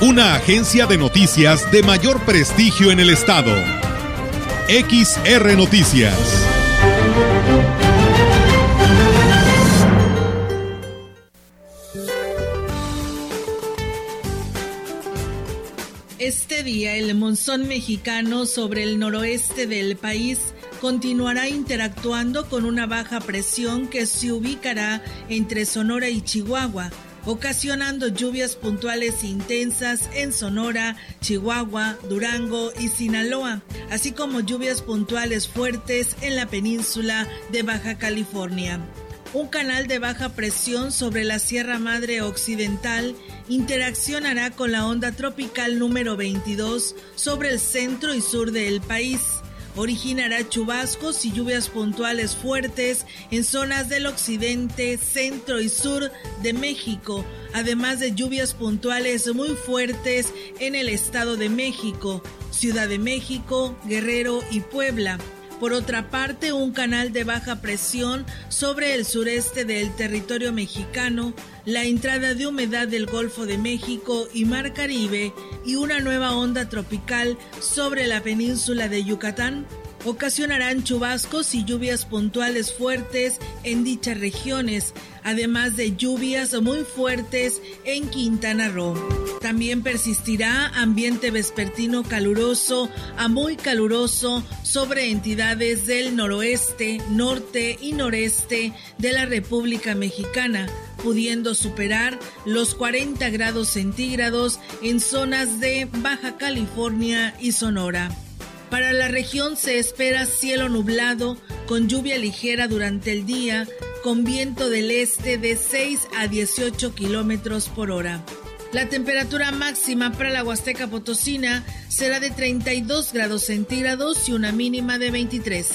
Una agencia de noticias de mayor prestigio en el estado. XR Noticias. Este día el monzón mexicano sobre el noroeste del país continuará interactuando con una baja presión que se ubicará entre Sonora y Chihuahua, ocasionando lluvias puntuales intensas en Sonora, Chihuahua, Durango y Sinaloa, así como lluvias puntuales fuertes en la península de Baja California. Un canal de baja presión sobre la Sierra Madre Occidental interaccionará con la onda tropical número 22 sobre el centro y sur del país originará chubascos y lluvias puntuales fuertes en zonas del occidente, centro y sur de México, además de lluvias puntuales muy fuertes en el Estado de México, Ciudad de México, Guerrero y Puebla. Por otra parte, un canal de baja presión sobre el sureste del territorio mexicano, la entrada de humedad del Golfo de México y Mar Caribe y una nueva onda tropical sobre la península de Yucatán ocasionarán chubascos y lluvias puntuales fuertes en dichas regiones, además de lluvias muy fuertes en Quintana Roo. También persistirá ambiente vespertino caluroso a muy caluroso sobre entidades del noroeste, norte y noreste de la República Mexicana, pudiendo superar los 40 grados centígrados en zonas de Baja California y Sonora. Para la región se espera cielo nublado con lluvia ligera durante el día, con viento del este de 6 a 18 kilómetros por hora. La temperatura máxima para la Huasteca Potosina será de 32 grados centígrados y una mínima de 23.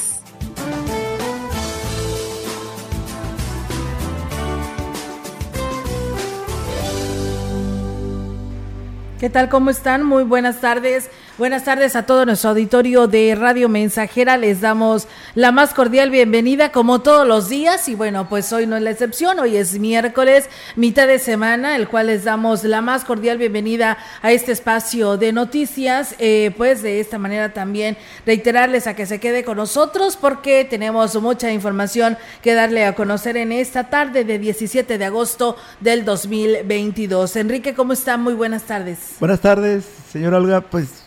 ¿Qué tal? ¿Cómo están? Muy buenas tardes. Buenas tardes a todo nuestro auditorio de Radio Mensajera. Les damos la más cordial bienvenida como todos los días y bueno, pues hoy no es la excepción. Hoy es miércoles, mitad de semana, el cual les damos la más cordial bienvenida a este espacio de noticias. Eh, pues de esta manera también reiterarles a que se quede con nosotros porque tenemos mucha información que darle a conocer en esta tarde de 17 de agosto del 2022. Enrique, ¿cómo está? Muy buenas tardes. Buenas tardes, señora Olga. Pues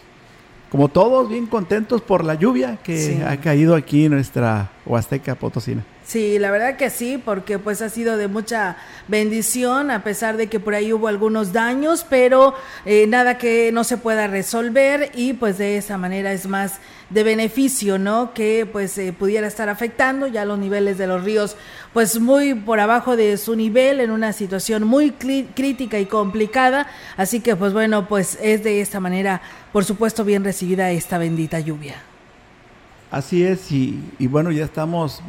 como todos, bien contentos por la lluvia que ha caído aquí en nuestra Huasteca Potosina. Sí, la verdad que sí, porque pues ha sido de mucha bendición, a pesar de que por ahí hubo algunos daños, pero eh, nada que no se pueda resolver y pues de esa manera es más de beneficio, ¿no? Que pues eh, pudiera estar afectando ya los niveles de los ríos, pues muy por abajo de su nivel, en una situación muy crítica y complicada, así que pues bueno, pues es de esta manera, por supuesto, bien recibida esta bendita lluvia. Así es, y, y bueno, ya estamos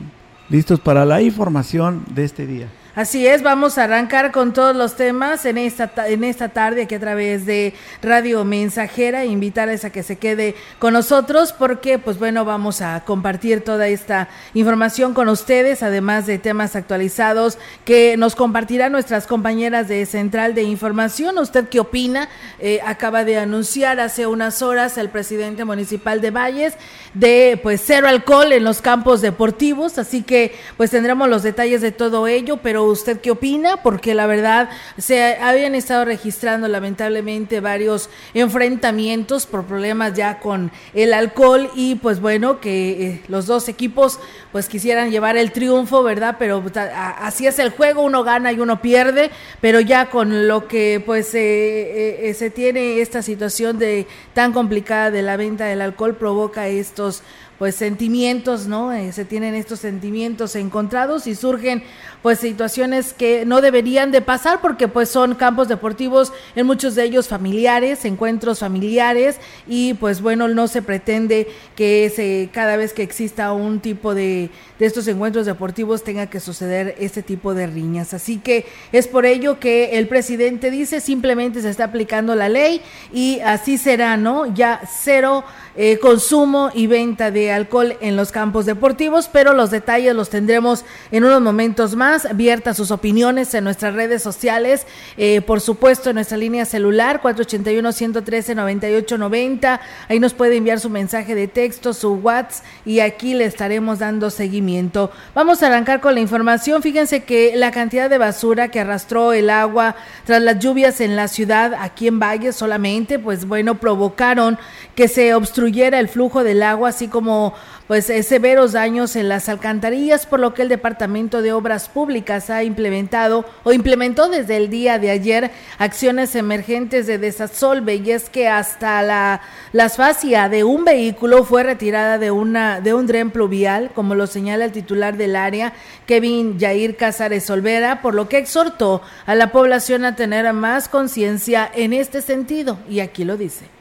listos para la información de este día. Así es, vamos a arrancar con todos los temas en esta, en esta tarde aquí a través de Radio Mensajera. Invitarles a que se quede con nosotros porque, pues bueno, vamos a compartir toda esta información con ustedes, además de temas actualizados que nos compartirán nuestras compañeras de Central de Información. ¿Usted qué opina? Eh, acaba de anunciar hace unas horas el presidente municipal de Valles de pues cero alcohol en los campos deportivos, así que pues tendremos los detalles de todo ello, pero ¿usted qué opina? Porque la verdad se habían estado registrando lamentablemente varios enfrentamientos por problemas ya con el alcohol y pues bueno, que eh, los dos equipos pues quisieran llevar el triunfo, ¿verdad? Pero así es el juego, uno gana y uno pierde, pero ya con lo que pues eh, eh, se tiene esta situación de tan complicada de la venta del alcohol provoca estos pues sentimientos, ¿no? Se tienen estos sentimientos encontrados y surgen pues situaciones que no deberían de pasar porque pues son campos deportivos en muchos de ellos familiares, encuentros familiares y pues bueno, no se pretende que cada vez que exista un tipo de, de estos encuentros deportivos tenga que suceder este tipo de riñas. Así que es por ello que el presidente dice simplemente se está aplicando la ley y así será, ¿no? Ya cero eh, consumo y venta de alcohol en los campos deportivos, pero los detalles los tendremos en unos momentos más. Vierta sus opiniones en nuestras redes sociales, eh, por supuesto en nuestra línea celular 481-113-9890. Ahí nos puede enviar su mensaje de texto, su WhatsApp y aquí le estaremos dando seguimiento. Vamos a arrancar con la información. Fíjense que la cantidad de basura que arrastró el agua tras las lluvias en la ciudad, aquí en Valle solamente, pues bueno, provocaron que se obstruyera el flujo del agua, así como pues eh, severos daños en las alcantarillas, por lo que el Departamento de Obras Públicas ha implementado o implementó desde el día de ayer acciones emergentes de desasolve y es que hasta la, la de un vehículo fue retirada de una de un dren pluvial, como lo señala el titular del área, Kevin Yair Casares Olvera, por lo que exhortó a la población a tener más conciencia en este sentido y aquí lo dice.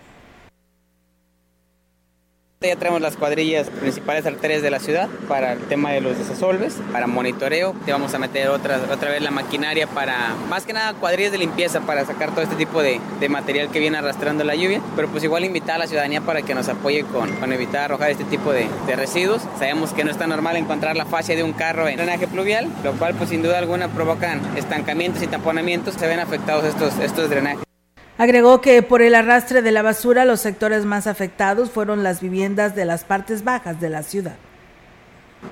Ya tenemos las cuadrillas principales arterias de la ciudad para el tema de los desasolves, para monitoreo. Te vamos a meter otra, otra vez la maquinaria para, más que nada, cuadrillas de limpieza para sacar todo este tipo de, de material que viene arrastrando la lluvia. Pero pues igual invitar a la ciudadanía para que nos apoye con, con evitar arrojar este tipo de, de, residuos. Sabemos que no está normal encontrar la fascia de un carro en drenaje pluvial, lo cual pues sin duda alguna provocan estancamientos y tamponamientos. Se ven afectados estos, estos drenajes. Agregó que por el arrastre de la basura los sectores más afectados fueron las viviendas de las partes bajas de la ciudad.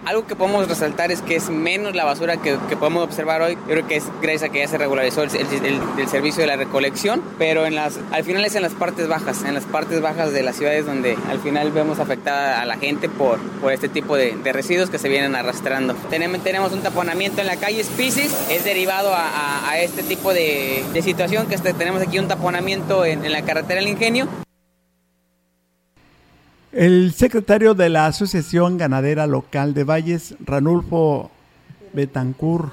Algo que podemos resaltar es que es menos la basura que, que podemos observar hoy. Yo creo que es gracias a que ya se regularizó el, el, el, servicio de la recolección, pero en las, al final es en las partes bajas, en las partes bajas de las ciudades donde al final vemos afectada a la gente por, por este tipo de, de residuos que se vienen arrastrando. Tenemos, tenemos un taponamiento en la calle Spicis, es derivado a, a, a este tipo de, de situación que este, tenemos aquí un taponamiento en, en la carretera del Ingenio el secretario de la Asociación Ganadera Local de Valles, Ranulfo Betancur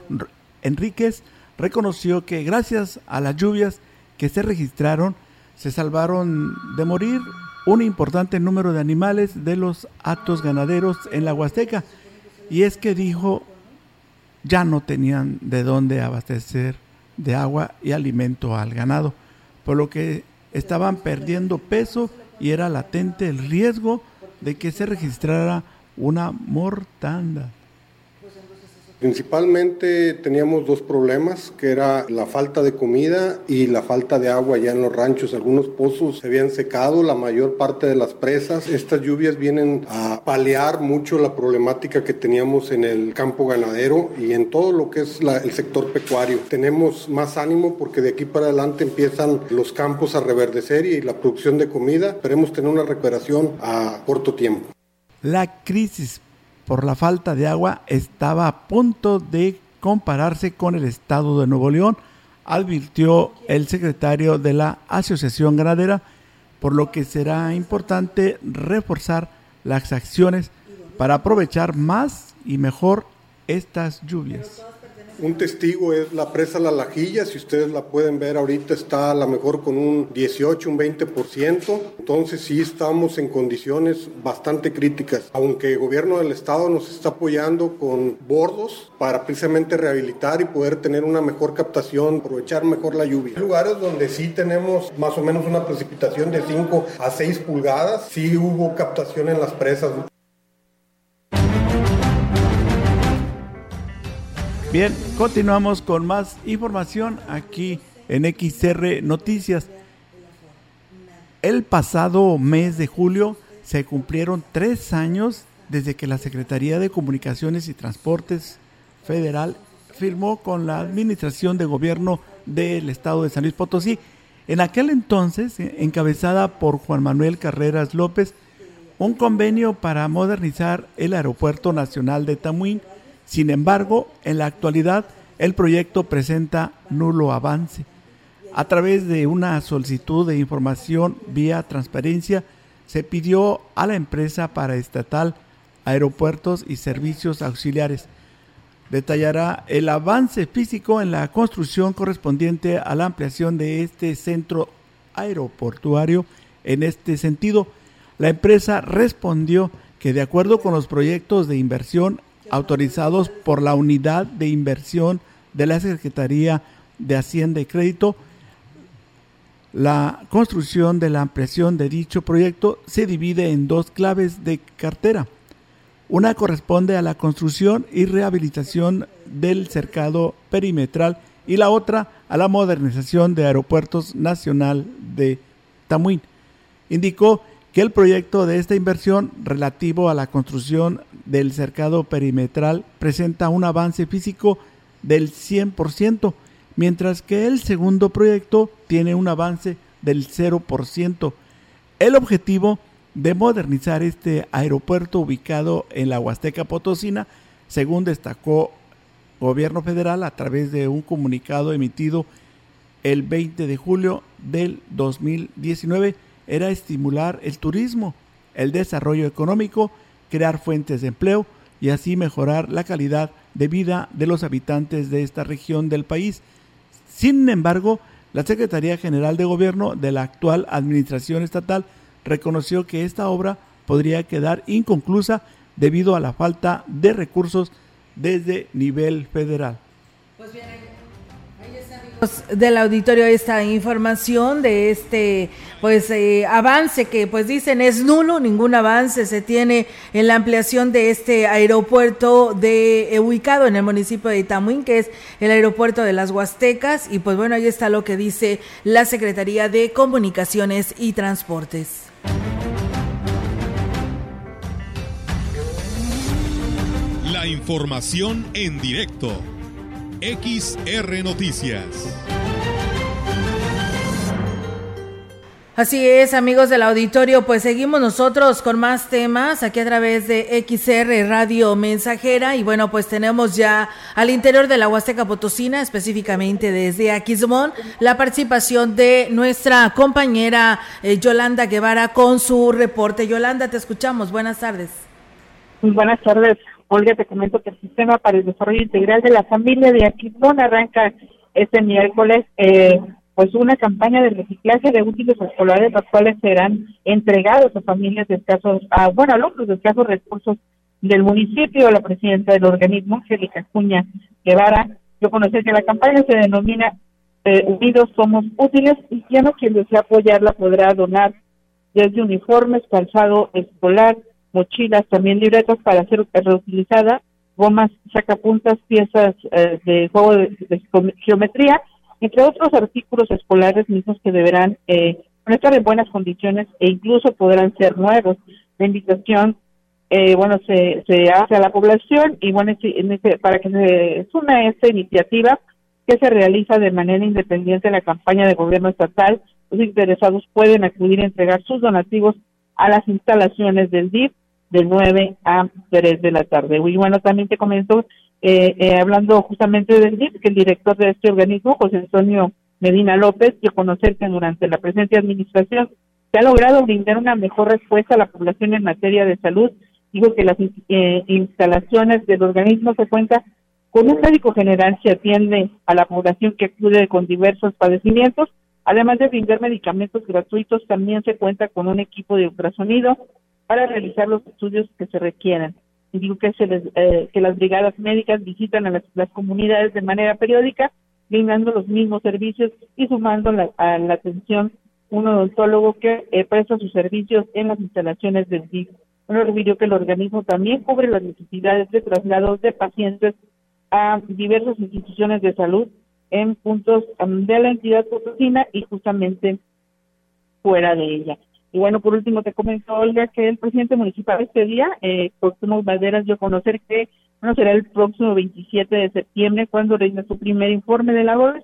Enríquez, reconoció que gracias a las lluvias que se registraron, se salvaron de morir un importante número de animales de los atos ganaderos en la Huasteca. Y es que dijo, ya no tenían de dónde abastecer de agua y alimento al ganado, por lo que estaban perdiendo peso y era latente el riesgo de que se registrara una mortandad. Principalmente teníamos dos problemas, que era la falta de comida y la falta de agua ya en los ranchos. Algunos pozos se habían secado, la mayor parte de las presas. Estas lluvias vienen a paliar mucho la problemática que teníamos en el campo ganadero y en todo lo que es el sector pecuario. Tenemos más ánimo porque de aquí para adelante empiezan los campos a reverdecer y la producción de comida. Esperemos tener una recuperación a corto tiempo. La crisis por la falta de agua estaba a punto de compararse con el estado de Nuevo León, advirtió el secretario de la Asociación Ganadera, por lo que será importante reforzar las acciones para aprovechar más y mejor estas lluvias. Un testigo es la presa La Lajilla, si ustedes la pueden ver ahorita está a lo mejor con un 18, un 20%, entonces sí estamos en condiciones bastante críticas, aunque el gobierno del estado nos está apoyando con bordos para precisamente rehabilitar y poder tener una mejor captación, aprovechar mejor la lluvia. Hay lugares donde sí tenemos más o menos una precipitación de 5 a 6 pulgadas, sí hubo captación en las presas. Bien, continuamos con más información aquí en XR Noticias. El pasado mes de julio se cumplieron tres años desde que la Secretaría de Comunicaciones y Transportes Federal firmó con la Administración de Gobierno del Estado de San Luis Potosí. En aquel entonces, encabezada por Juan Manuel Carreras López, un convenio para modernizar el Aeropuerto Nacional de Tamuín sin embargo, en la actualidad el proyecto presenta nulo avance. A través de una solicitud de información vía transparencia, se pidió a la empresa para estatal Aeropuertos y Servicios Auxiliares. Detallará el avance físico en la construcción correspondiente a la ampliación de este centro aeroportuario. En este sentido, la empresa respondió que de acuerdo con los proyectos de inversión autorizados por la Unidad de Inversión de la Secretaría de Hacienda y Crédito, la construcción de la ampliación de dicho proyecto se divide en dos claves de cartera. Una corresponde a la construcción y rehabilitación del cercado perimetral y la otra a la modernización de Aeropuertos Nacional de Tamuín. Indicó que el proyecto de esta inversión relativo a la construcción del cercado perimetral presenta un avance físico del 100%, mientras que el segundo proyecto tiene un avance del 0%. El objetivo de modernizar este aeropuerto ubicado en la Huasteca Potosina, según destacó gobierno federal a través de un comunicado emitido el 20 de julio del 2019, era estimular el turismo, el desarrollo económico, crear fuentes de empleo y así mejorar la calidad de vida de los habitantes de esta región del país. Sin embargo, la Secretaría General de Gobierno de la actual Administración Estatal reconoció que esta obra podría quedar inconclusa debido a la falta de recursos desde nivel federal. Pues bien, del auditorio esta información de este pues eh, avance que pues dicen es nulo, ningún avance se tiene en la ampliación de este aeropuerto de eh, ubicado en el municipio de Itamuín, que es el aeropuerto de las Huastecas y pues bueno, ahí está lo que dice la Secretaría de Comunicaciones y Transportes. La información en directo XR Noticias. Así es, amigos del auditorio, pues seguimos nosotros con más temas aquí a través de XR Radio Mensajera y bueno, pues tenemos ya al interior de la Huasteca Potosina, específicamente desde Aquismón, la participación de nuestra compañera eh, Yolanda Guevara con su reporte. Yolanda, te escuchamos. Buenas tardes. buenas tardes. Olga, te comento que el Sistema para el Desarrollo Integral de la Familia de Aquismón arranca este miércoles eh, pues una campaña de reciclaje de útiles escolares, las cuales serán entregados a familias de escasos, a, bueno, alumnos de escasos recursos del municipio. La presidenta del organismo, Angélica Cuña Guevara, yo conocí que la campaña se denomina eh, Unidos Somos Útiles y ya no quien desea apoyarla podrá donar desde uniformes, calzado escolar, mochilas, también libretas para ser reutilizada, gomas, sacapuntas, piezas eh, de juego de, geometría, entre otros artículos escolares mismos que deberán eh, estar en buenas condiciones e incluso podrán ser nuevos. La invitación, eh, bueno, se, se hace a la población y bueno, para que se sume esta iniciativa que se realiza de manera independiente en la campaña de gobierno estatal, los interesados pueden acudir a entregar sus donativos a las instalaciones del DIF de 9 a 3 de la tarde. Y bueno, también te comento, eh, eh, hablando justamente del DIF, que el director de este organismo, José Antonio Medina López, dio conocer que durante la presente administración se ha logrado brindar una mejor respuesta a la población en materia de salud. Digo que las eh, instalaciones del organismo se cuenta con un médico general que atiende a la población que acude con diversos padecimientos. Además de brindar medicamentos gratuitos, también se cuenta con un equipo de ultrasonido, para realizar los estudios que se requieran. Y digo que, se les, eh, que las brigadas médicas visitan a las, comunidades de manera periódica, brindando los mismos servicios y sumando a la atención un odontólogo que eh, presta sus servicios en las instalaciones del DIF. Bueno, refirió que el organismo también cubre las necesidades de traslados de pacientes a diversas instituciones de salud en puntos um, de la entidad potosina y justamente fuera de ella. Y bueno, por último te comento, Olga, que el presidente municipal este día, eh, Próximo Valderas, dio a conocer que bueno, será el próximo 27 de septiembre cuando reina su primer informe de labores,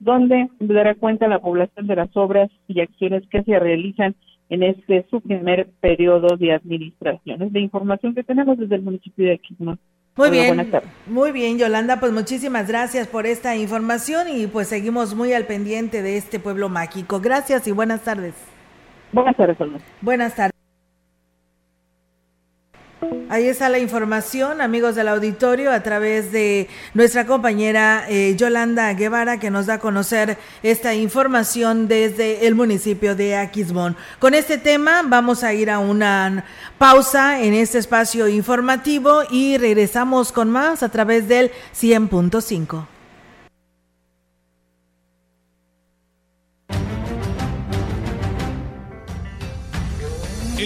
donde dará cuenta a la población de las obras y acciones que se realizan en este su primer periodo de administración. Es la información que tenemos desde el municipio de Aquismón. Muy bien, muy bien, Yolanda, pues muchísimas gracias por esta información y pues seguimos muy al pendiente de este pueblo mágico. Gracias y buenas tardes. Buenas tardes, Olga. Buenas tardes. Ahí está la información, amigos del auditorio, a través de nuestra compañera eh, Yolanda Guevara, que nos da a conocer esta información desde el municipio de Aquismón. Con este tema vamos a ir a una pausa en este espacio informativo y regresamos con más a través del 100.5.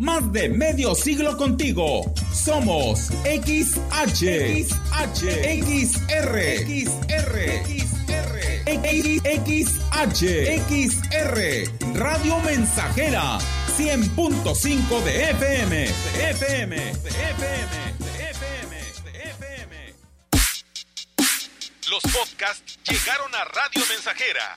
Más de medio siglo contigo. Somos XH, XH, XR, XR, XR, XR, Radio Mensajera, 100.5 de FM, de FM, de FM, de FM, de FM. Los podcasts llegaron a Radio Mensajera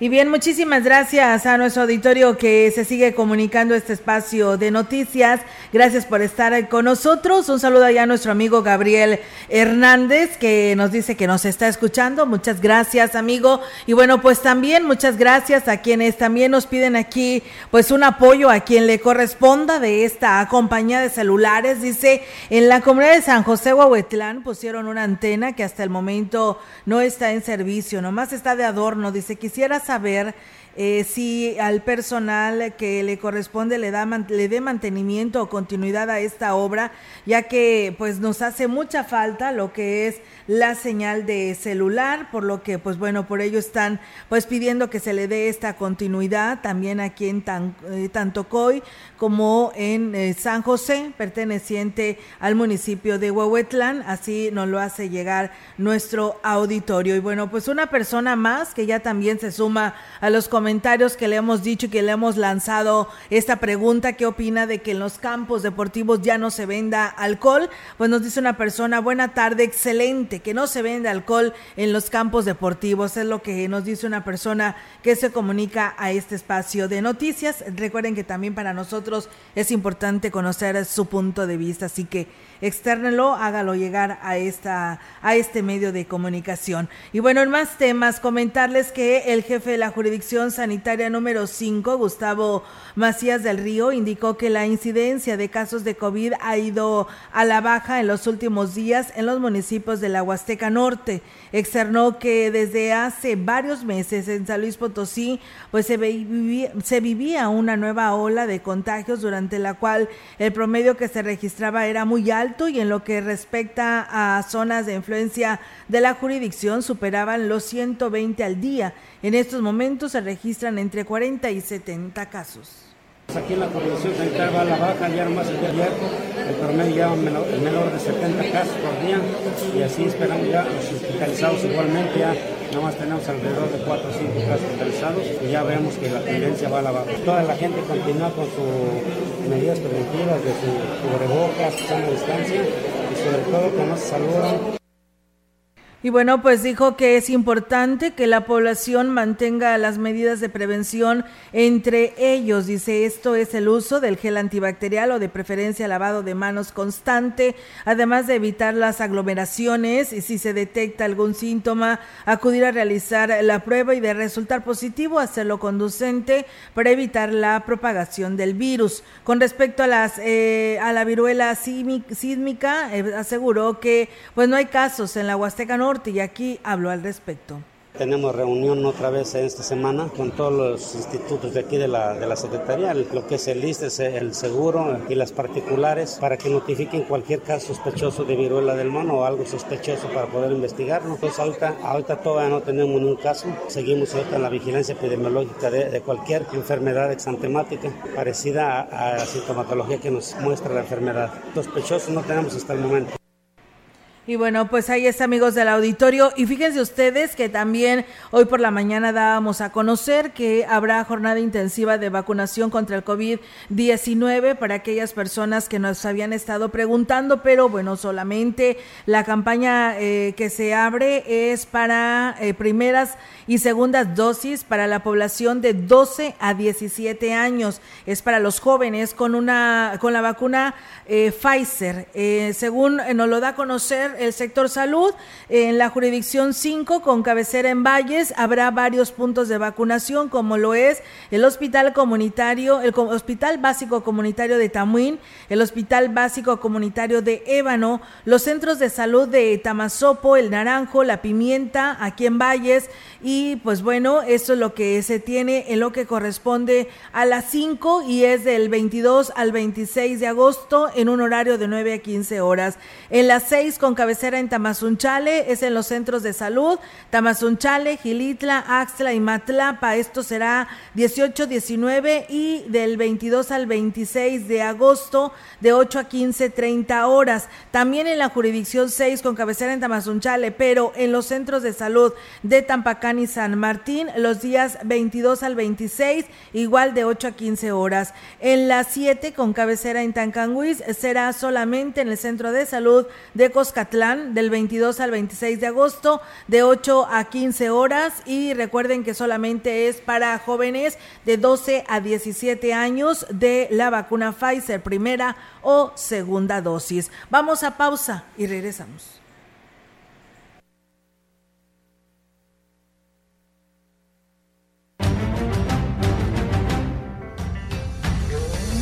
Y bien, muchísimas gracias a nuestro auditorio que se sigue comunicando este espacio de noticias. Gracias por estar con nosotros. Un saludo allá a nuestro amigo Gabriel Hernández que nos dice que nos está escuchando. Muchas gracias, amigo. Y bueno, pues también muchas gracias a quienes también nos piden aquí pues un apoyo a quien le corresponda de esta compañía de celulares. Dice, en la comunidad de San José Huahuetlán pusieron una antena que hasta el momento no está en servicio, nomás está de adorno. Dice, quisiera saber eh, si al personal que le corresponde le da le dé mantenimiento o continuidad a esta obra, ya que pues nos hace mucha falta lo que es la señal de celular, por lo que pues bueno, por ello están pues pidiendo que se le dé esta continuidad también aquí en Tan, eh, Tantocoy como en eh, San José, perteneciente al municipio de Huehuetlán, así nos lo hace llegar nuestro auditorio. Y bueno, pues una persona más que ya también se suma a los comentarios que le hemos dicho y que le hemos lanzado esta pregunta, ¿qué opina de que en los campos deportivos ya no se venda alcohol? Pues nos dice una persona, buena tarde, excelente, que no se vende alcohol en los campos deportivos, es lo que nos dice una persona que se comunica a este espacio de noticias. Recuerden que también para nosotros es importante conocer su punto de vista, así que externelo, hágalo llegar a esta a este medio de comunicación. Y bueno, en más temas, comentarles que el jefe de la jurisdicción sanitaria número 5, Gustavo Macías del Río, indicó que la incidencia de casos de COVID ha ido a la baja en los últimos días en los municipios de la Huasteca Norte. Externó que desde hace varios meses en San Luis Potosí, pues se, vivía, se vivía una nueva ola de contagios durante la cual el promedio que se registraba era muy alto y en lo que respecta a zonas de influencia de la jurisdicción superaban los 120 al día. En estos momentos se registran entre 40 y 70 casos. Aquí en la jurisdicción sanitaria va a la baja, ya nomás el día el promedio ya menor, menor de 70 casos por día y así esperamos ya los hospitalizados igualmente ya nada más tenemos alrededor de 4 o 5 casos hospitalizados y ya vemos que la tendencia va a la baja. Toda la gente continúa con sus medidas preventivas de su cubrebocas, sana distancia y sobre todo que no se saludan Y bueno, pues dijo que es importante que la población mantenga las medidas de prevención entre ellos. Dice, esto es el uso del gel antibacterial o de preferencia lavado de manos constante, además de evitar las aglomeraciones y si se detecta algún síntoma, acudir a realizar la prueba y de resultar positivo, hacerlo conducente para evitar la propagación del virus. Con respecto a las eh, a la viruela sísmica, eh, aseguró que pues no hay casos en la Huasteca y aquí habló al respecto. Tenemos reunión otra vez esta semana con todos los institutos de aquí de la, Secretaría, lo que es el ISTE, el seguro y las particulares, para que notifiquen cualquier caso sospechoso de viruela del mono o algo sospechoso para poder investigarlo. Entonces ahorita, ahorita todavía no tenemos ningún caso, seguimos ahorita en la vigilancia epidemiológica de, de cualquier enfermedad exantemática parecida a, a la sintomatología que nos muestra la enfermedad. Sospechosos no tenemos hasta el momento. Y bueno, pues ahí está, amigos del auditorio. Y fíjense ustedes que también hoy por la mañana dábamos a conocer que habrá jornada intensiva de vacunación contra el COVID-19 para aquellas personas que nos habían estado preguntando, pero bueno, solamente la campaña eh, que se abre es para eh, primeras y segundas dosis para la población de 12 a 17 años. Es para los jóvenes con una con la vacuna eh, Pfizer. según nos lo da a conocer el sector salud. En la jurisdicción 5, con cabecera en Valles, habrá varios puntos de vacunación, como lo es el Hospital Comunitario, el Hospital Básico Comunitario de Tamuín, el Hospital Básico Comunitario de Ébano, los centros de salud de Tamazopo, El Naranjo, La Pimienta, aquí en Valles. Y pues bueno, esto es lo que se tiene en lo que corresponde a las 5 y es del 22 al 26 de agosto en un horario de 9 a 15 horas. En las 6 con cabecera en Tamazunchale, es en los centros de salud, Tamazunchale, Gilitla, Axtla y Matlapa. Esto será 18, 19 y del 22 al 26 de agosto de 8 a 15, 30 horas. También en la jurisdicción 6 con cabecera en Tamazunchale, pero en los centros de salud de Y San Martín los días 22 al 26, igual de 8 a 15 horas. En la 7 con cabecera en Tancanguis será solamente en el centro de salud de Coscatlán del 22 al 26 de agosto de 8 a 15 horas y recuerden que solamente es para jóvenes de 12 a 17 años de la vacuna Pfizer primera o segunda dosis. Vamos a pausa y regresamos.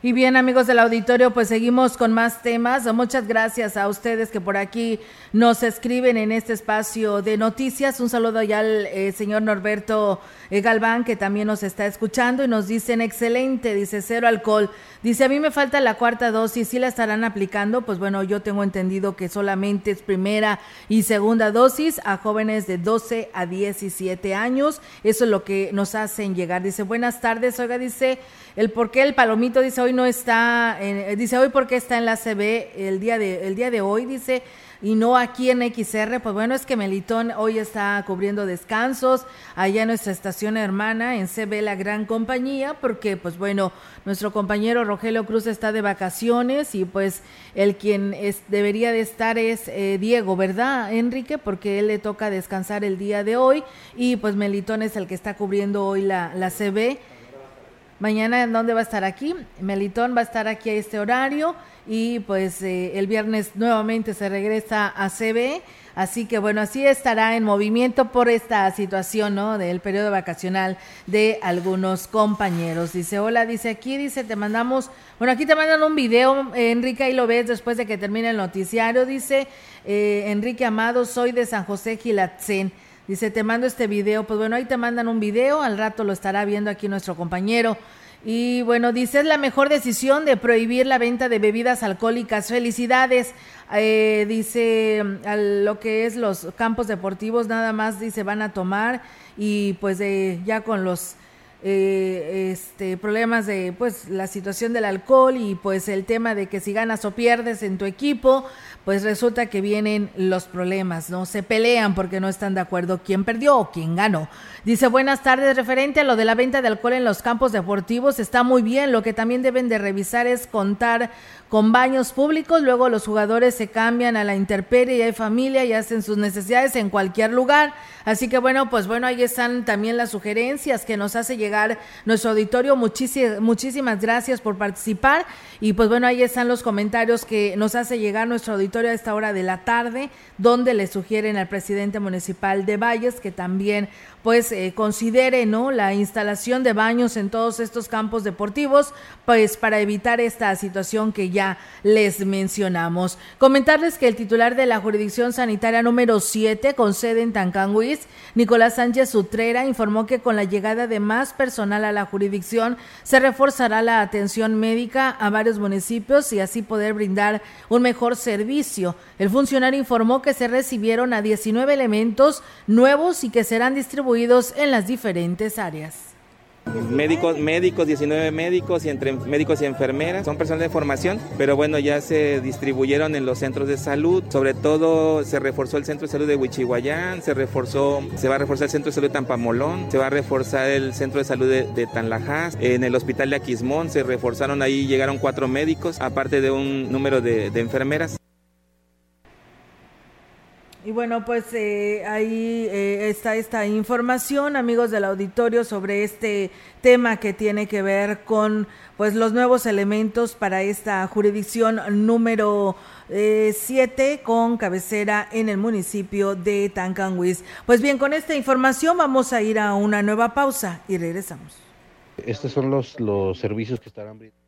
Y bien, amigos del auditorio, pues seguimos con más temas. Muchas gracias a ustedes que por aquí nos escriben en este espacio de noticias. Un saludo ya al eh, señor Norberto eh, Galván, que también nos está escuchando y nos dicen excelente, dice cero alcohol. Dice, a mí me falta la cuarta dosis, ¿sí la estarán aplicando? Pues bueno, yo tengo entendido que solamente es primera y segunda dosis a jóvenes de 12 a 17 años. Eso es lo que nos hacen llegar. Dice, buenas tardes, oiga, dice el por qué el palomito dice hoy no está, en, dice hoy porque está en la CB el día de, el día de hoy, dice, y no aquí en XR, pues bueno, es que Melitón hoy está cubriendo descansos allá en nuestra estación hermana en CB La Gran Compañía, porque pues bueno, nuestro compañero Rogelio Cruz está de vacaciones y pues el quien es, debería de estar es eh, Diego, ¿verdad, Enrique? Porque él le toca descansar el día de hoy y pues Melitón es el que está cubriendo hoy la, la CB Mañana, ¿en dónde va a estar aquí? Melitón va a estar aquí a este horario y pues eh, el viernes nuevamente se regresa a CB. Así que bueno, así estará en movimiento por esta situación, ¿no? Del periodo vacacional de algunos compañeros. Dice, hola, dice aquí, dice, te mandamos, bueno, aquí te mandan un video, Enrique, ahí lo ves después de que termine el noticiario. Dice, eh, Enrique Amado, soy de San José Gilatzen. Dice, te mando este video. Pues bueno, ahí te mandan un video, al rato lo estará viendo aquí nuestro compañero. Y bueno, dice, es la mejor decisión de prohibir la venta de bebidas alcohólicas. Felicidades. Eh, dice, a lo que es los campos deportivos, nada más dice, van a tomar y pues ya con los eh, este, problemas de pues la situación del alcohol y pues el tema de que si ganas o pierdes en tu equipo, pues resulta que vienen los problemas, ¿no? Se pelean porque no están de acuerdo quién perdió o quién ganó. Dice, buenas tardes, referente a lo de la venta de alcohol en los campos deportivos, está muy bien, lo que también deben de revisar es contar con baños públicos, luego los jugadores se cambian a la intemperie y hay familia y hacen sus necesidades en cualquier lugar. Así que bueno, pues bueno, ahí están también las sugerencias que nos hace llegar nuestro auditorio. Muchísimas, muchísimas gracias por participar y pues bueno, ahí están los comentarios que nos hace llegar nuestro auditorio a esta hora de la tarde, donde le sugieren al presidente municipal de Valles que también pues eh, considere no la instalación de baños en todos estos campos deportivos pues para evitar esta situación que ya les mencionamos. Comentarles que el titular de la jurisdicción sanitaria número 7 con sede en Tancanguis Nicolás Sánchez Utrera informó que con la llegada de más personal a la jurisdicción se reforzará la atención médica a varios municipios y así poder brindar un mejor servicio el funcionario informó que se recibieron a 19 elementos nuevos y que serán distribuidos en las diferentes áreas. Médicos, médicos, 19 médicos y entre médicos y enfermeras, son personas de formación, pero bueno, ya se distribuyeron en los centros de salud, sobre todo se reforzó el centro de salud de Huichihuayán, se reforzó, se va a reforzar el centro de salud de Tampamolón, se va a reforzar el centro de salud de, de en el hospital de Aquismón se reforzaron ahí, llegaron cuatro médicos, aparte de un número de enfermeras. Y bueno, pues eh, ahí eh, está esta información, amigos del auditorio, sobre este tema que tiene que ver con pues los nuevos elementos para esta jurisdicción número 7 eh, con cabecera en el municipio de Tancanhuis. Pues bien, con esta información vamos a ir a una nueva pausa y regresamos. Estos son los, los servicios que estarán brindando.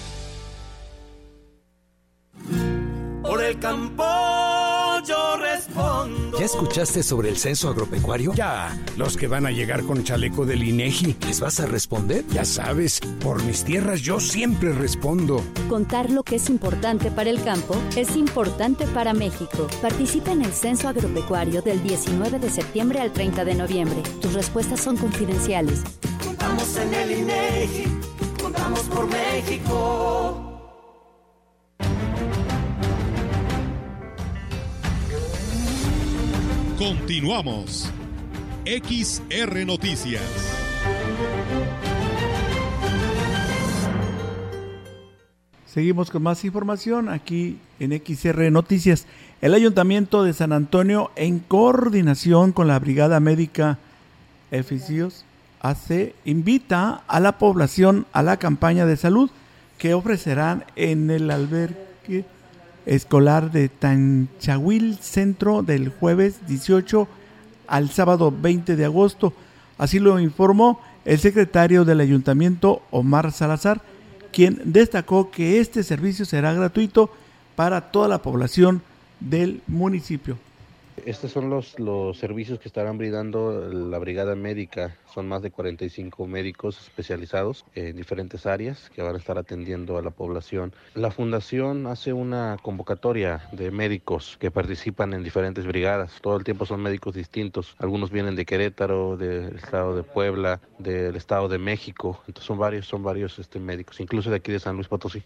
Campo yo respondo. ¿Ya escuchaste sobre el censo agropecuario? Ya, los que van a llegar con chaleco del INEGI. ¿Les vas a responder? Ya sabes, por mis tierras yo siempre respondo. Contar lo que es importante para el campo es importante para México. Participa en el censo agropecuario del 19 de septiembre al 30 de noviembre. Tus respuestas son confidenciales. Contamos en el INEGI, contamos por México. Continuamos. XR Noticias. Seguimos con más información aquí en XR Noticias. El Ayuntamiento de San Antonio, en coordinación con la Brigada Médica Eficios, hace, invita a la población a la campaña de salud que ofrecerán en el albergue escolar de Tanchahuil Centro del jueves 18 al sábado 20 de agosto. Así lo informó el secretario del ayuntamiento, Omar Salazar, quien destacó que este servicio será gratuito para toda la población del municipio. Estos son los, los servicios que estarán brindando la Brigada Médica. Son más de 45 médicos especializados en diferentes áreas que van a estar atendiendo a la población. La Fundación hace una convocatoria de médicos que participan en diferentes brigadas. Todo el tiempo son médicos distintos. Algunos vienen de Querétaro, del estado de Puebla, del estado de México. Entonces son varios, son varios este, médicos, incluso de aquí de San Luis Potosí.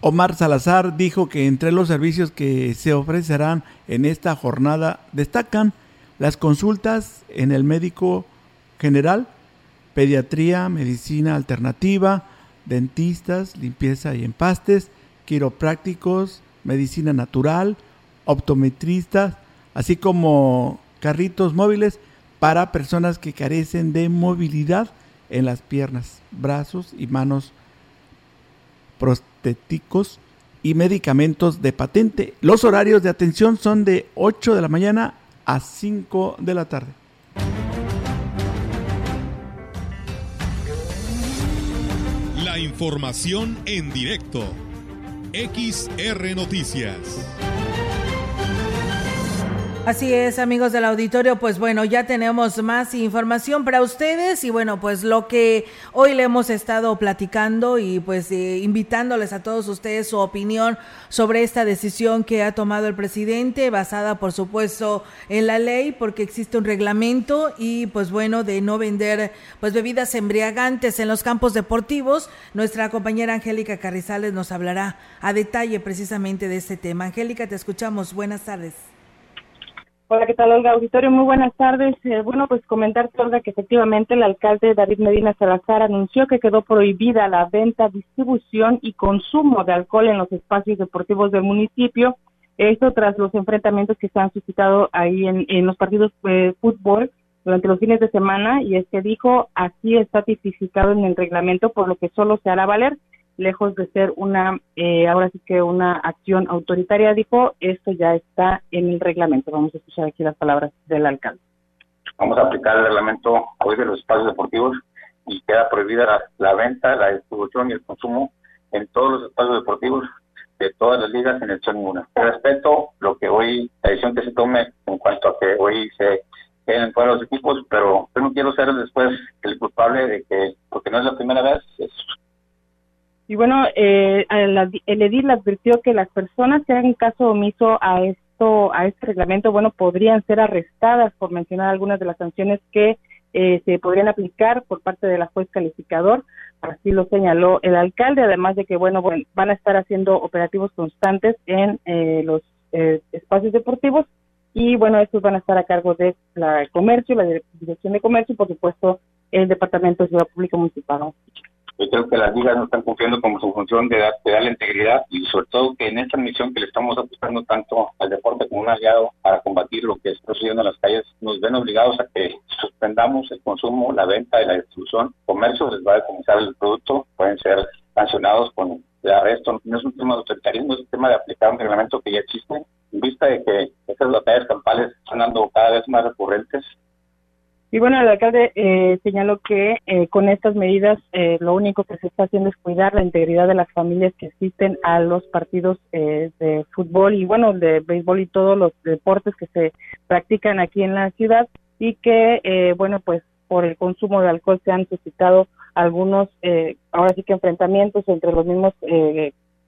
Omar Salazar dijo que entre los servicios que se ofrecerán en esta jornada destacan las consultas en el médico general, pediatría, medicina alternativa, dentistas, limpieza y empastes, quiroprácticos, medicina natural, optometristas, así como carritos móviles para personas que carecen de movilidad en las piernas, brazos y manos prostéticos y medicamentos de patente. Los horarios de atención son de 8 de la mañana a 5 de la tarde. La información en directo. XR Noticias. Así es, amigos del auditorio, pues bueno, ya tenemos más información para ustedes y bueno, pues lo que hoy le hemos estado platicando y pues eh, invitándoles a todos ustedes su opinión sobre esta decisión que ha tomado el presidente, basada por supuesto en la ley, porque existe un reglamento y pues bueno, de no vender pues bebidas embriagantes en los campos deportivos. Nuestra compañera Angélica Carrizales nos hablará a detalle precisamente de este tema. Angélica, te escuchamos. Buenas tardes. Hola, ¿qué tal, Olga? Auditorio, muy buenas tardes. Eh, bueno, pues comentar, Olga, que efectivamente el alcalde David Medina Salazar anunció que quedó prohibida la venta, distribución y consumo de alcohol en los espacios deportivos del municipio. Esto tras los enfrentamientos que se han suscitado ahí en, en los partidos de fútbol durante los fines de semana y es que dijo, así está tipificado en el reglamento, por lo que solo se hará valer lejos de ser una, eh, ahora sí que una acción autoritaria, dijo, esto ya está en el reglamento. Vamos a escuchar aquí las palabras del alcalde. Vamos a aplicar el reglamento hoy de los espacios deportivos y queda prohibida la, venta, la distribución y el consumo en todos los espacios deportivos de todas las ligas en el son ninguna. Respeto lo que hoy, la decisión que se tome en cuanto a que hoy se queden fuera los equipos, pero yo no quiero ser después el culpable de que, porque no es la primera vez, es y bueno, eh, el edil advirtió que las personas que hagan caso omiso a esto, a este reglamento, bueno, podrían ser arrestadas por mencionar algunas de las sanciones que eh, se podrían aplicar por parte de la juez calificador. Así lo señaló el alcalde, además de que, bueno, bueno van a estar haciendo operativos constantes en eh, los eh, espacios deportivos y, bueno, estos van a estar a cargo de la comercio, la dirección de comercio y, por supuesto, el Departamento de Ciudad Pública Municipal. Yo creo que las ligas no están cumpliendo con su función de, dar, de darle integridad y sobre todo que en esta misión que le estamos apostando tanto al deporte como un aliado para combatir lo que está sucediendo en las calles, nos ven obligados a que suspendamos el consumo, la venta y la distribución. Comercio les va a decomisar el producto, pueden ser sancionados con el arresto. No es un tema de autoritarismo, es un tema de aplicar un reglamento que ya existe. En vista de que estas batallas campales están dando cada vez más recurrentes, y bueno, el alcalde eh, señaló que eh, con estas medidas eh, lo único que se está haciendo es cuidar la integridad de las familias que asisten a los partidos eh, de fútbol y bueno, de béisbol y todos los deportes que se practican aquí en la ciudad y que eh, bueno, pues por el consumo de alcohol se han suscitado algunos, eh, ahora sí que enfrentamientos entre los mismos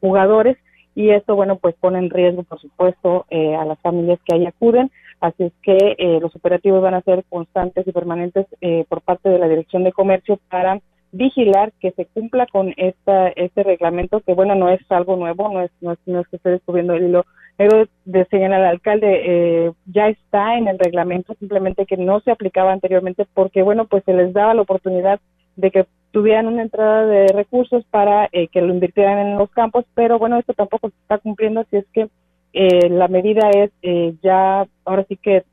jugadores y esto bueno, pues pone en riesgo, por supuesto, a las familias que ahí acuden Así es que eh, los operativos van a ser constantes y permanentes eh, por parte de la Dirección de Comercio para vigilar que se cumpla con esta, este reglamento, que bueno, no es algo nuevo, no es, no es, no es que esté descubriendo el hilo pero de señalar al alcalde, eh, ya está en el reglamento, simplemente que no se aplicaba anteriormente porque, bueno, pues se les daba la oportunidad de que tuvieran una entrada de recursos para eh, que lo invirtieran en los campos, pero bueno, esto tampoco se está cumpliendo, así es que eh, la medida es eh, ya ahora sí que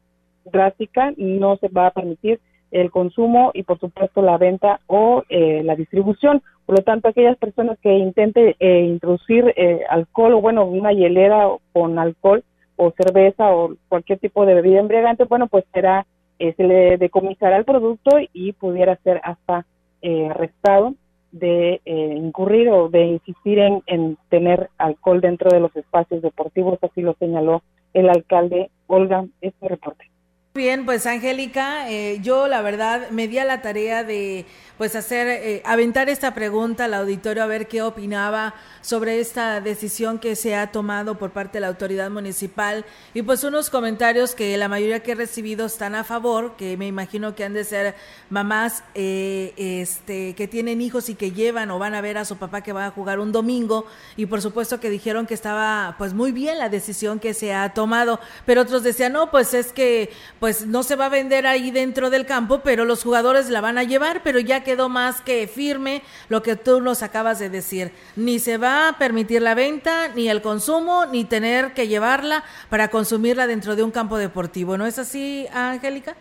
drástica, no se va a permitir el consumo y por supuesto la venta o eh, la distribución. Por lo tanto, aquellas personas que intenten eh, introducir eh, alcohol o bueno, una hielera con alcohol o cerveza o cualquier tipo de bebida embriagante, bueno, pues será, eh, se le decomisará el producto y pudiera ser hasta arrestado de eh, incurrir o de insistir en, en tener alcohol dentro de los espacios deportivos, así lo señaló el alcalde Olga, este reporte. Bien, pues Angélica, eh, yo la verdad me di a la tarea de pues hacer, eh, aventar esta pregunta al auditorio a ver qué opinaba sobre esta decisión que se ha tomado por parte de la autoridad municipal. Y pues unos comentarios que la mayoría que he recibido están a favor, que me imagino que han de ser mamás eh, este, que tienen hijos y que llevan o van a ver a su papá que va a jugar un domingo. Y por supuesto que dijeron que estaba pues muy bien la decisión que se ha tomado, pero otros decían, no, pues es que no se va a vender ahí dentro del campo, pero los jugadores la van a llevar, pero ya quedó más que firme lo que tú nos acabas de decir. Ni se va a permitir la venta, ni el consumo, ni tener que llevarla para consumirla dentro de un campo deportivo. ¿No es así, Angélica?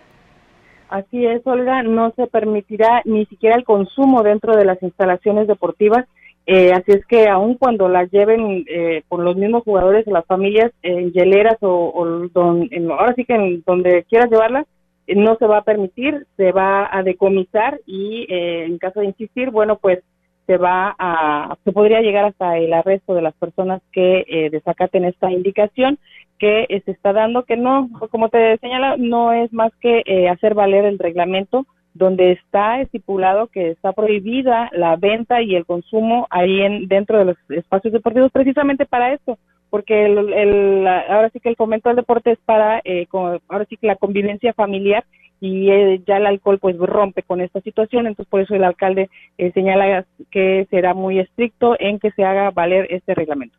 Así es, Olga, no se permitirá ni siquiera el consumo dentro de las instalaciones deportivas. Eh, así es que aun cuando las lleven eh, por los mismos jugadores o las familias en hieleras o, don, ahora sí que en donde quieras llevarlas, eh, no se va a permitir, se va a decomisar y en caso de insistir, bueno, pues se va a, se podría llegar hasta el arresto de las personas que desacaten esta indicación que se está dando, que no, como te señala, no es más que hacer valer el reglamento donde está estipulado que está prohibida la venta y el consumo ahí en dentro de los espacios deportivos precisamente para esto porque el, ahora sí que el fomento del deporte es para eh, ahora sí que la convivencia familiar y eh, ya el alcohol pues rompe con esta situación. Entonces por eso el alcalde eh, señala que será muy estricto en que se haga valer este reglamento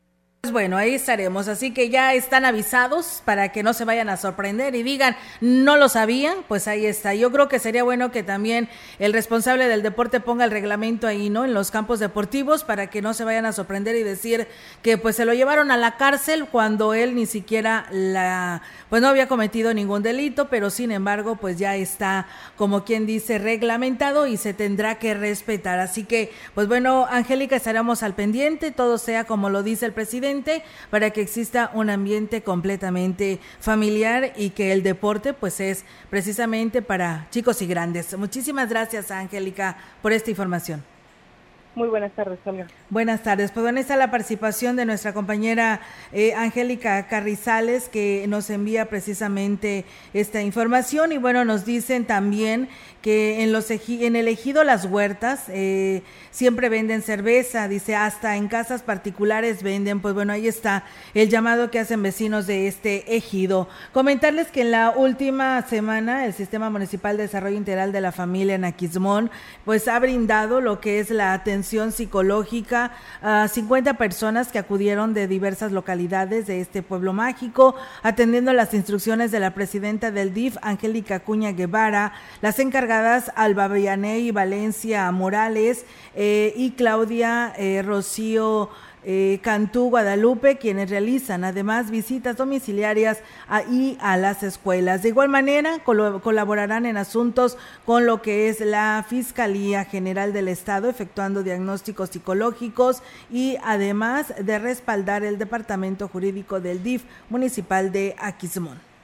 bueno, ahí estaremos, así que ya están avisados para que no se vayan a sorprender y digan, no lo sabían, pues ahí está. Yo creo que sería bueno que también el responsable del deporte ponga el reglamento ahí, ¿no? En los campos deportivos para que no se vayan a sorprender y decir que pues se lo llevaron a la cárcel cuando él ni siquiera la, pues no había cometido ningún delito, pero sin embargo pues ya está, como quien dice, reglamentado y se tendrá que respetar. Así que, pues bueno, Angélica, estaremos al pendiente, todo sea como lo dice el presidente para que exista un ambiente completamente familiar y que el deporte pues es precisamente para chicos y grandes. Muchísimas gracias, Angélica, por esta información. Muy buenas tardes, Sonia. Buenas tardes. Pues bueno, está la participación de nuestra compañera eh, Angélica Carrizales, que nos envía precisamente esta información. Y bueno, nos dicen también que en, los en el ejido Las Huertas eh, siempre venden cerveza, dice, hasta en casas particulares venden. Pues bueno, ahí está el llamado que hacen vecinos de este ejido. Comentarles que en la última semana el Sistema Municipal de Desarrollo Integral de la Familia en Aquismón, pues ha brindado lo que es la atención psicológica a 50 personas que acudieron de diversas localidades de este pueblo mágico, atendiendo las instrucciones de la presidenta del DIF, Angélica Cuña Guevara, las encargadas Alba Villaney y Valencia Morales eh, y Claudia eh, Rocío eh, Cantú, Guadalupe, quienes realizan además visitas domiciliarias y a las escuelas. De igual manera, colaborarán en asuntos con lo que es la Fiscalía General del Estado, efectuando diagnósticos psicológicos y además de respaldar el Departamento Jurídico del DIF municipal de Aquismón.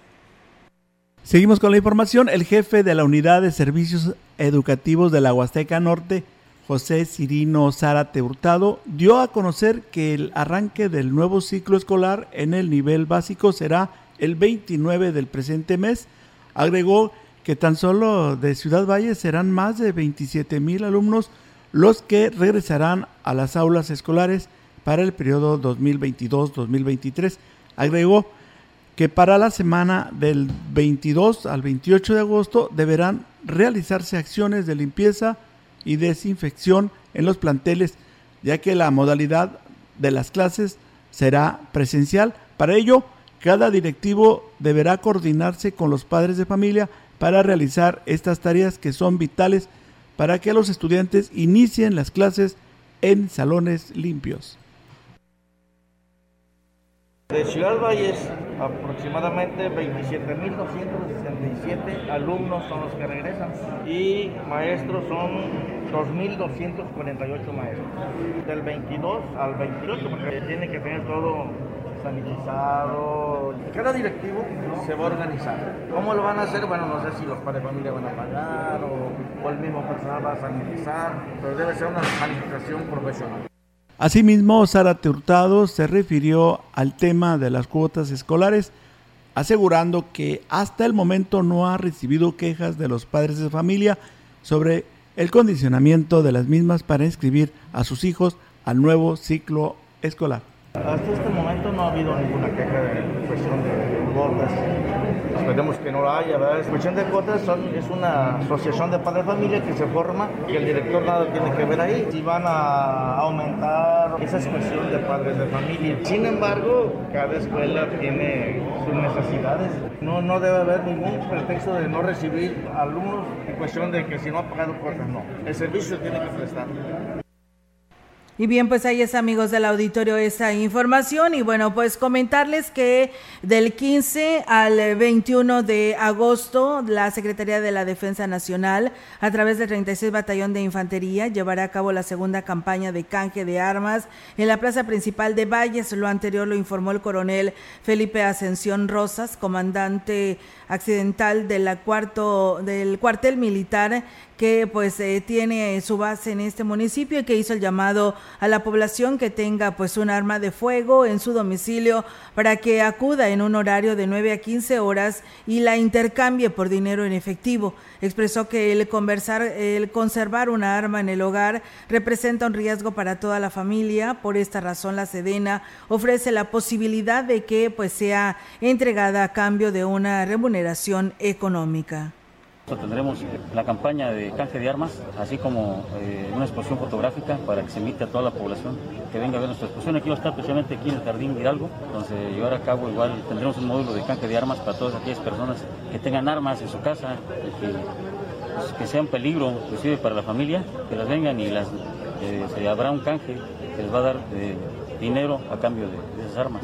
Seguimos con la información. El jefe de la Unidad de Servicios Educativos de la Huasteca Norte, José Cirino Zárate Hurtado, dio a conocer que el arranque del nuevo ciclo escolar en el nivel básico será el 29 del presente mes. Agregó que tan solo de Ciudad Valle serán más de 27 mil alumnos los que regresarán a las aulas escolares para el periodo 2022-2023. Agregó que para la semana del 22 al 28 de agosto deberán realizarse acciones de limpieza, y desinfección en los planteles, ya que la modalidad de las clases será presencial. Para ello, cada directivo deberá coordinarse con los padres de familia para realizar estas tareas que son vitales para que los estudiantes inicien las clases en salones limpios. De Ciudad Valles, aproximadamente 27.267 alumnos son los que regresan y maestros son 2.248 maestros. Del 22 al 28, porque tiene que tener todo sanitizado. Cada directivo se va a organizar. ¿Cómo lo van a hacer? Bueno, no sé si los padres de familia van a pagar o, o el mismo personal va a sanitizar, pero debe ser una sanitización profesional. Asimismo, Sara Hurtado se refirió al tema de las cuotas escolares, asegurando que hasta el momento no ha recibido quejas de los padres de familia sobre el condicionamiento de las mismas para inscribir a sus hijos al nuevo ciclo escolar. Hasta este momento no ha habido ninguna queja de cuestión de cuotas esperemos que no la haya, ¿verdad? Cuestión de cuotas es una asociación de padres de familia que se forma y el director nada tiene que ver ahí. Si van a aumentar, esa es cuestión de padres de familia. Sin embargo, cada escuela tiene sus necesidades. No, no debe haber ningún pretexto de no recibir alumnos en cuestión de que si no ha pagado cuotas, no. El servicio tiene que prestar. Y bien, pues ahí es amigos del auditorio esa información y bueno, pues comentarles que del 15 al 21 de agosto la Secretaría de la Defensa Nacional a través del 36 Batallón de Infantería llevará a cabo la segunda campaña de canje de armas en la plaza principal de Valles. Lo anterior lo informó el coronel Felipe Ascensión Rosas, comandante accidental cuarto, del cuartel militar que pues eh, tiene su base en este municipio y que hizo el llamado a la población que tenga pues un arma de fuego en su domicilio para que acuda en un horario de 9 a 15 horas y la intercambie por dinero en efectivo. Expresó que el conversar, el conservar una arma en el hogar representa un riesgo para toda la familia. Por esta razón, la Sedena ofrece la posibilidad de que pues sea entregada a cambio de una remuneración económica. Tendremos la campaña de canje de armas, así como eh, una exposición fotográfica para que se invite a toda la población que venga a ver nuestra exposición. Aquí va a estar precisamente aquí en el Jardín Hidalgo, entonces llevar a cabo igual tendremos un módulo de canje de armas para todas aquellas personas que tengan armas en su casa, que, pues, que sea un peligro inclusive para la familia, que las vengan y las eh, se habrá un canje que les va a dar eh, dinero a cambio de esas armas.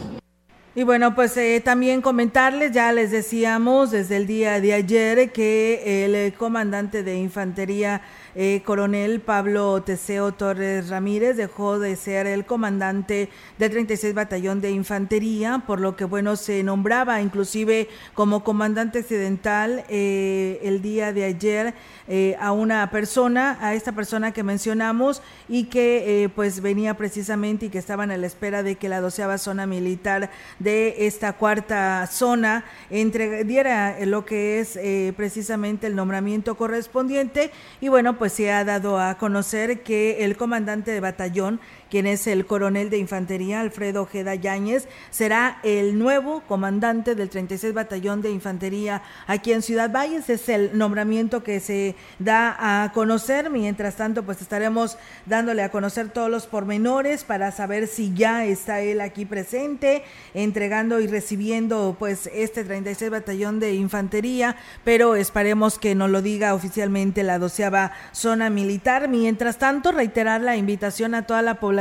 Y bueno, pues eh, también comentarles, ya les decíamos desde el día de ayer que el eh, comandante de infantería eh, coronel Pablo Teseo Torres Ramírez dejó de ser el comandante del 36 Batallón de Infantería, por lo que, bueno, se nombraba inclusive como comandante accidental eh, el día de ayer eh, a una persona, a esta persona que mencionamos y que eh, pues venía precisamente y que estaban a la espera de que la doceava zona militar de esta cuarta zona entre, diera lo que es precisamente el nombramiento correspondiente. Y bueno, pues se ha dado a conocer que el comandante de batallón quien es el coronel de infantería Alfredo Ojeda Yáñez, será el nuevo comandante del 36 Batallón de Infantería aquí en Ciudad Valles. Es el nombramiento que se da a conocer. Mientras tanto, pues estaremos dándole a conocer todos los pormenores para saber si ya está él aquí presente, entregando y recibiendo pues este 36 Batallón de Infantería, pero esperemos que nos lo diga oficialmente la doceava zona militar. Mientras tanto, reiterar la invitación a toda la población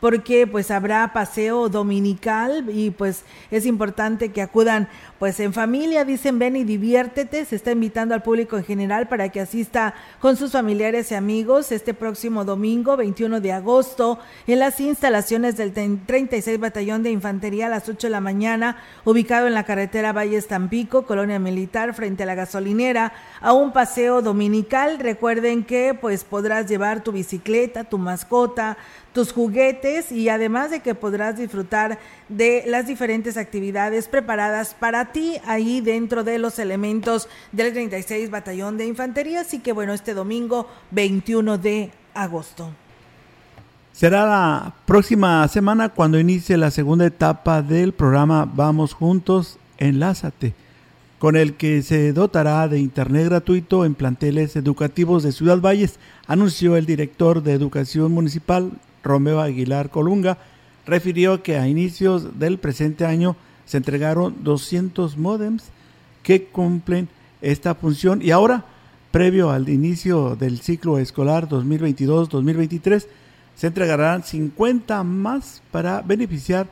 porque pues habrá paseo dominical y pues es importante que acudan pues en familia, dicen ven y diviértete, se está invitando al público en general para que asista con sus familiares y amigos este próximo domingo 21 de agosto en las instalaciones del 36 Batallón de Infantería a las 8 de la mañana, ubicado en la carretera Valles Tampico, Colonia Militar, frente a la gasolinera, a un paseo dominical. Recuerden que pues podrás llevar tu bicicleta, tu mascota, tus juguetes y además de que podrás disfrutar de las diferentes actividades preparadas para ti ahí dentro de los elementos del 36 Batallón de Infantería. Así que bueno, este domingo 21 de agosto. Será la próxima semana cuando inicie la segunda etapa del programa Vamos Juntos, Enlázate, con el que se dotará de internet gratuito en planteles educativos de Ciudad Valles, anunció el director de Educación Municipal, Romeo Aguilar Colunga, refirió que a inicios del presente año se entregaron 200 modems que cumplen esta función. Y ahora, previo al inicio del ciclo escolar 2022-2023, se entregarán 50 más para beneficiar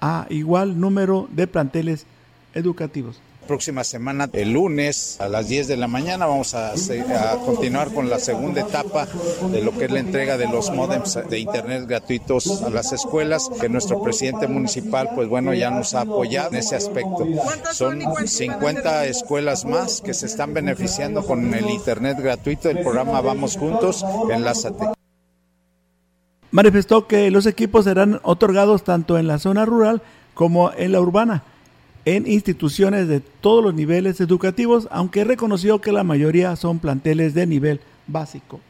a igual número de planteles educativos próxima semana, el lunes a las 10 de la mañana, vamos a, a, continuar con la segunda etapa de lo que es la entrega de los modems de internet gratuitos a las escuelas, que nuestro presidente municipal, pues bueno, ya nos ha apoyado en ese aspecto. Son 50 escuelas más que se están beneficiando con el internet gratuito del programa Vamos Juntos, enlázate. Manifestó que los equipos serán otorgados tanto en la zona rural como en la urbana en instituciones de todos los niveles educativos, aunque reconoció que la mayoría son planteles de nivel básico.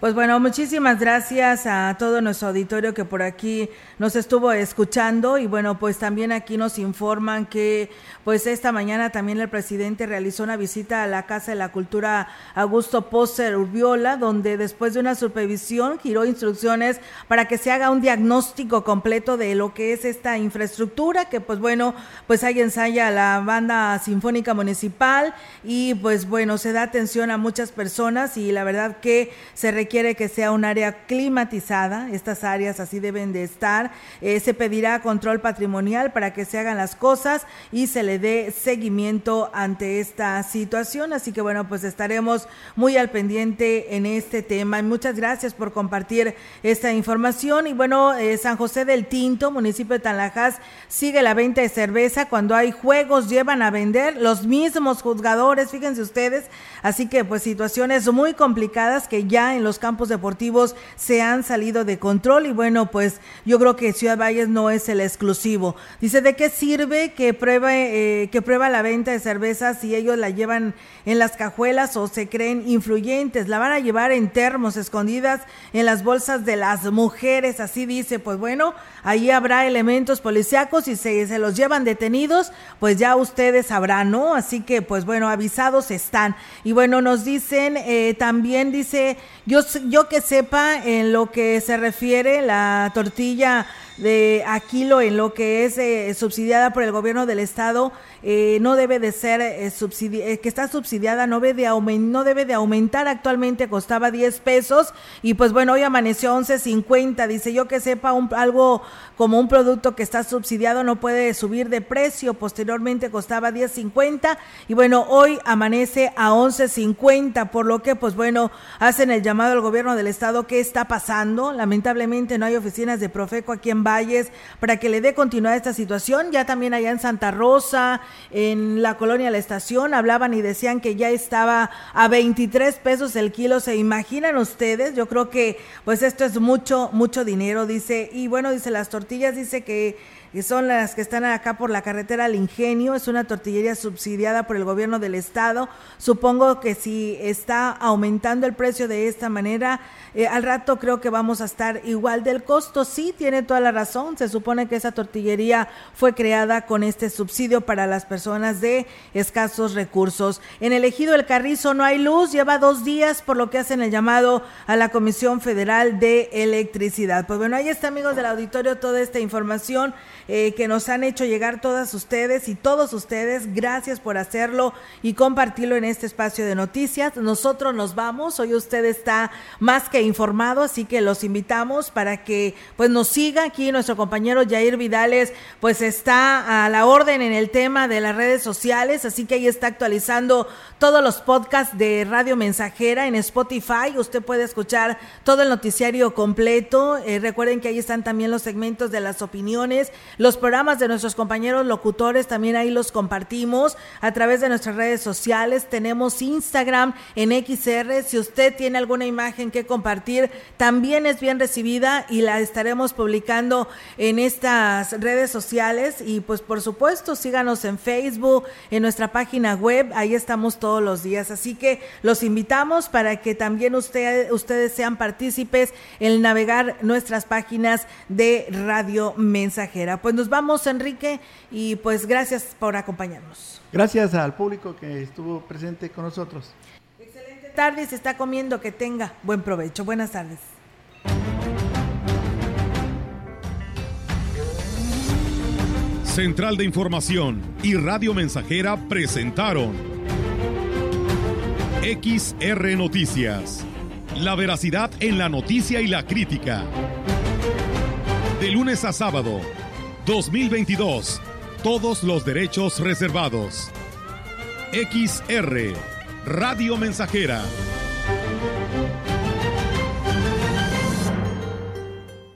Pues bueno, muchísimas gracias a todo nuestro auditorio que por aquí nos estuvo escuchando. Y bueno, pues también aquí nos informan que pues esta mañana también el presidente realizó una visita a la Casa de la Cultura Augusto Póster Urbiola, donde después de una supervisión giró instrucciones para que se haga un diagnóstico completo de lo que es esta infraestructura, que pues bueno, pues ahí ensaya la banda sinfónica municipal. Y pues bueno, se da atención a muchas personas y la verdad que se requiere quiere que sea un área climatizada, estas áreas así deben de estar, eh, se pedirá control patrimonial para que se hagan las cosas y se le dé seguimiento ante esta situación, así que bueno, pues estaremos muy al pendiente en este tema. Y muchas gracias por compartir esta información. Y bueno, eh, San José del Tinto, municipio de Tanlajas, sigue la venta de cerveza, cuando hay juegos llevan a vender los mismos juzgadores, fíjense ustedes, así que pues situaciones muy complicadas que ya en los campos deportivos se han salido de control y bueno, pues yo creo que Ciudad Valles no es el exclusivo. Dice, ¿de qué sirve que pruebe, eh, que prueba la venta de cervezas si ellos la llevan en las cajuelas o se creen influyentes? La van a llevar en termos escondidas en las bolsas de las mujeres, así dice, pues bueno, ahí habrá elementos policíacos y si se los llevan detenidos, pues ya ustedes sabrán, ¿no? Así que pues bueno, avisados están. Y bueno, nos dicen, eh, también dice, yo yo que sepa en lo que se refiere la tortilla de Aquilo en lo que es eh, subsidiada por el gobierno del estado eh, no debe de ser eh, eh, que está subsidiada no debe, de no debe de aumentar. Actualmente costaba 10 pesos y pues bueno hoy amaneció 11.50 dice yo que sepa un, algo como un producto que está subsidiado no puede subir de precio. Posteriormente costaba 10.50 y bueno hoy amanece a 11.50 por lo que pues bueno hacen el llamado al gobierno del estado. Qué está pasando lamentablemente no hay oficinas de Profeco aquí en Valles para que le dé continuidad a esta situación ya también allá en Santa Rosa en la colonia La Estación, hablaban y decían que ya estaba a 23 pesos el kilo. ¿Se imaginan ustedes? Yo creo que pues esto es mucho, mucho dinero, dice. Y bueno, dice las tortillas, dice que y son las que están acá por la carretera al Ingenio. Es una tortillería subsidiada por el gobierno del estado. Supongo que si está aumentando el precio de esta manera, eh, al rato creo que vamos a estar igual del costo. Sí, tiene toda la razón. Se supone que esa tortillería fue creada con este subsidio para las personas de escasos recursos. En el ejido El Carrizo no hay luz, lleva dos días, por lo que hacen el llamado a la Comisión Federal de Electricidad. Pues bueno, ahí está, amigos del auditorio, toda esta información. Eh, que nos han hecho llegar todas ustedes y todos ustedes. Gracias por hacerlo y compartirlo en este espacio de noticias. Nosotros nos vamos. Hoy usted está más que informado, así que los invitamos para que pues nos siga aquí. Nuestro compañero Jair Vidales pues está a la orden en el tema de las redes sociales, así que ahí está actualizando todos los podcasts de Radio Mensajera en Spotify. Usted puede escuchar todo el noticiario completo. Eh, recuerden que ahí están también los segmentos de las opiniones, los programas de nuestros compañeros locutores también ahí los compartimos a través de nuestras redes sociales. Tenemos Instagram en XR. Si usted tiene alguna imagen que compartir, también es bien recibida y la estaremos publicando en estas redes sociales. Y pues por supuesto, síganos en Facebook, en nuestra página web. Ahí estamos todos los días. Así que los invitamos para que también usted, ustedes sean partícipes en navegar nuestras páginas de Radio Mensajera. Pues nos vamos, Enrique, y pues gracias por acompañarnos. Gracias al público que estuvo presente con nosotros. Excelente tarde, se está comiendo, que tenga buen provecho. Buenas tardes. Central de Información y Radio Mensajera presentaron XR Noticias. La veracidad en la noticia y la crítica. De lunes a sábado 2022. Todos los derechos reservados. XR, Radio Mensajera